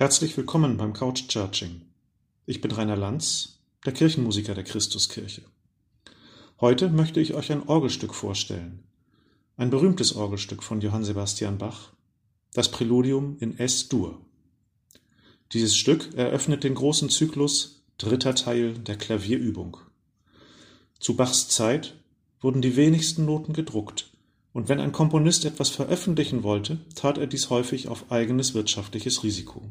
Herzlich willkommen beim Couch Churching. Ich bin Rainer Lanz, der Kirchenmusiker der Christuskirche. Heute möchte ich euch ein Orgelstück vorstellen. Ein berühmtes Orgelstück von Johann Sebastian Bach, das Präludium in S-Dur. Dieses Stück eröffnet den großen Zyklus Dritter Teil der Klavierübung. Zu Bachs Zeit wurden die wenigsten Noten gedruckt, und wenn ein Komponist etwas veröffentlichen wollte, tat er dies häufig auf eigenes wirtschaftliches Risiko.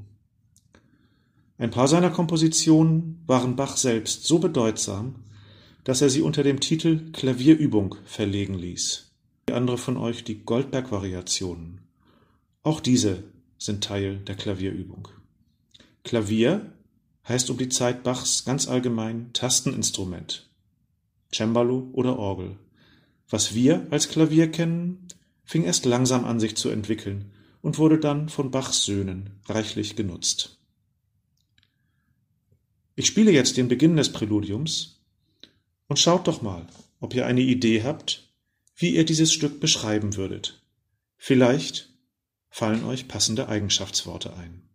Ein paar seiner Kompositionen waren Bach selbst so bedeutsam, dass er sie unter dem Titel Klavierübung verlegen ließ. Die andere von euch die Goldberg-Variationen. Auch diese sind Teil der Klavierübung. Klavier heißt um die Zeit Bachs ganz allgemein Tasteninstrument, Cembalo oder Orgel. Was wir als Klavier kennen, fing erst langsam an sich zu entwickeln und wurde dann von Bachs Söhnen reichlich genutzt. Ich spiele jetzt den Beginn des Präludiums und schaut doch mal, ob ihr eine Idee habt, wie ihr dieses Stück beschreiben würdet. Vielleicht fallen euch passende Eigenschaftsworte ein.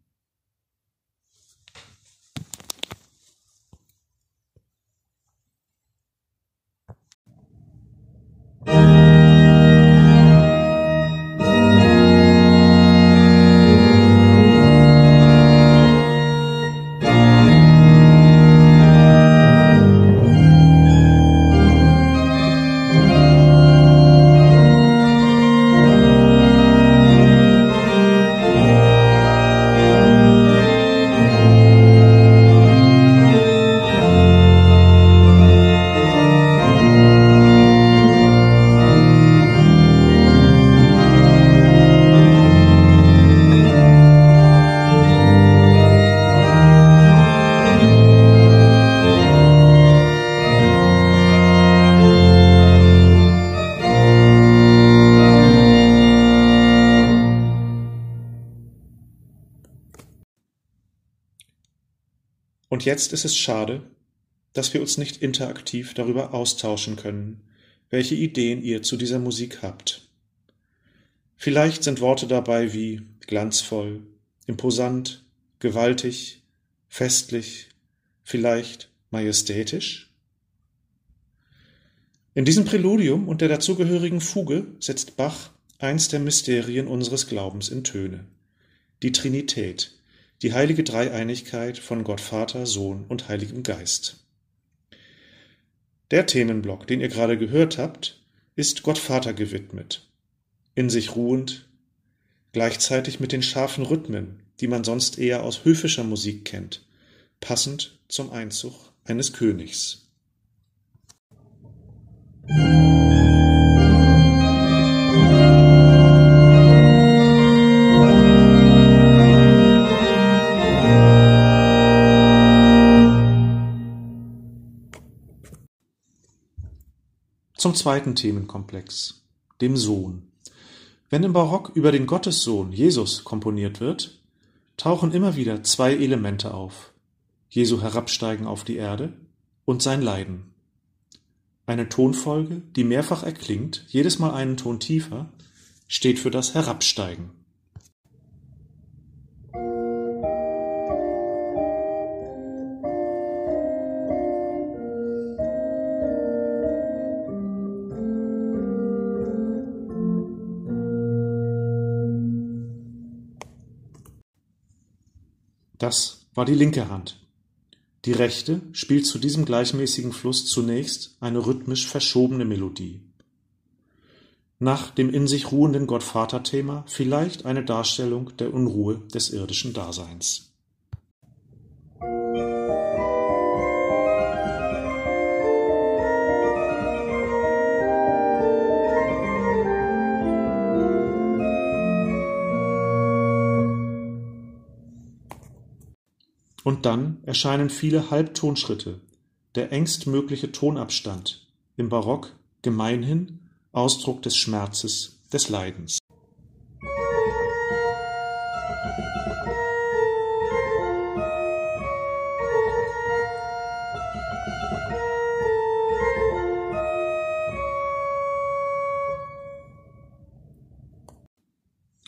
Und jetzt ist es schade, dass wir uns nicht interaktiv darüber austauschen können, welche Ideen ihr zu dieser Musik habt. Vielleicht sind Worte dabei wie glanzvoll, imposant, gewaltig, festlich, vielleicht majestätisch? In diesem Präludium und der dazugehörigen Fuge setzt Bach eins der Mysterien unseres Glaubens in Töne, die Trinität, die heilige Dreieinigkeit von Gott Vater, Sohn und Heiligem Geist. Der Themenblock, den ihr gerade gehört habt, ist Gott Vater gewidmet, in sich ruhend, gleichzeitig mit den scharfen Rhythmen, die man sonst eher aus höfischer Musik kennt, passend zum Einzug eines Königs. Zum zweiten Themenkomplex, dem Sohn. Wenn im Barock über den Gottessohn Jesus komponiert wird, tauchen immer wieder zwei Elemente auf. Jesu Herabsteigen auf die Erde und sein Leiden. Eine Tonfolge, die mehrfach erklingt, jedes Mal einen Ton tiefer, steht für das Herabsteigen. Das war die linke Hand. Die rechte spielt zu diesem gleichmäßigen Fluss zunächst eine rhythmisch verschobene Melodie. Nach dem in sich ruhenden Gottvater-Thema vielleicht eine Darstellung der Unruhe des irdischen Daseins. Dann erscheinen viele Halbtonschritte, der engstmögliche Tonabstand, im Barock gemeinhin Ausdruck des Schmerzes, des Leidens.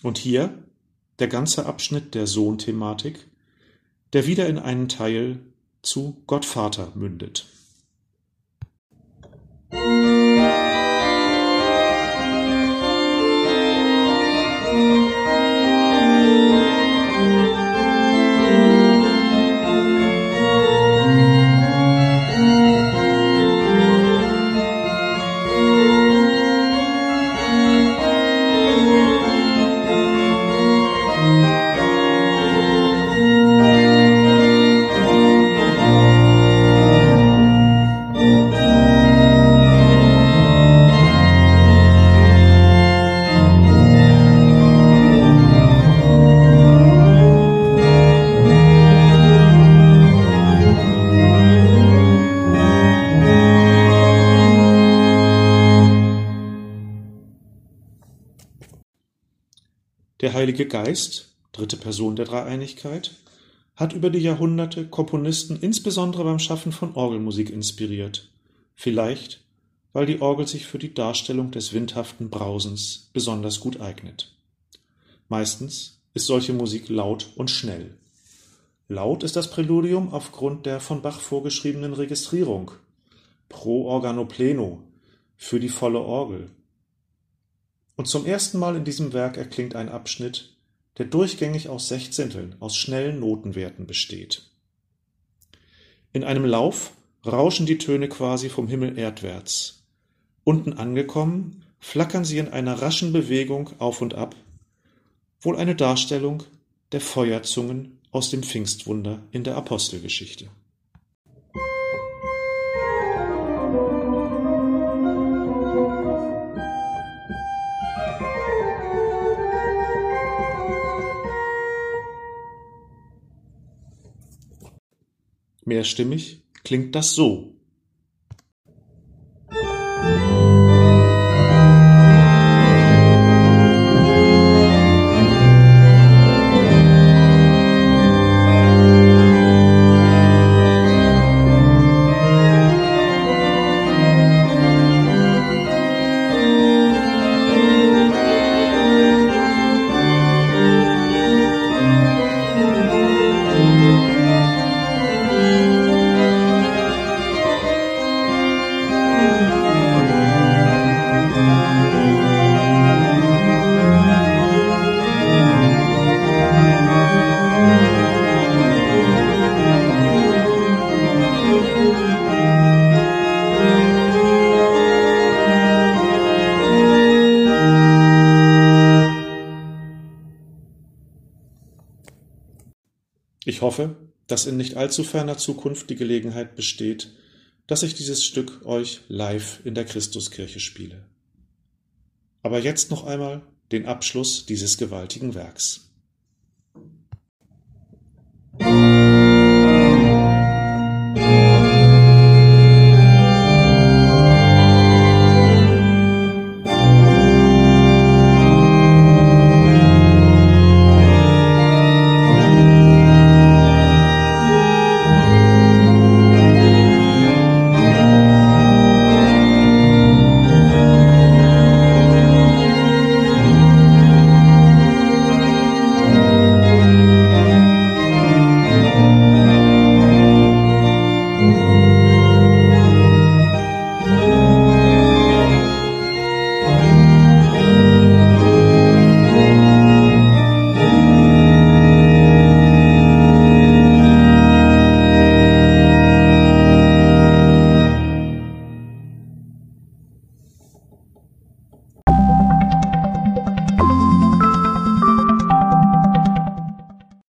Und hier der ganze Abschnitt der Sohn-Thematik der wieder in einen Teil zu Gottvater mündet. Heilige Geist, dritte Person der Dreieinigkeit, hat über die Jahrhunderte Komponisten insbesondere beim Schaffen von Orgelmusik inspiriert, vielleicht weil die Orgel sich für die Darstellung des windhaften Brausens besonders gut eignet. Meistens ist solche Musik laut und schnell. Laut ist das Präludium aufgrund der von Bach vorgeschriebenen Registrierung pro organo pleno für die volle Orgel und zum ersten Mal in diesem Werk erklingt ein Abschnitt, der durchgängig aus Sechzehnteln, aus schnellen Notenwerten besteht. In einem Lauf rauschen die Töne quasi vom Himmel erdwärts. Unten angekommen, flackern sie in einer raschen Bewegung auf und ab, wohl eine Darstellung der Feuerzungen aus dem Pfingstwunder in der Apostelgeschichte. Mehrstimmig? Klingt das so Ich hoffe, dass in nicht allzu ferner Zukunft die Gelegenheit besteht, dass ich dieses Stück euch live in der Christuskirche spiele. Aber jetzt noch einmal den Abschluss dieses gewaltigen Werks.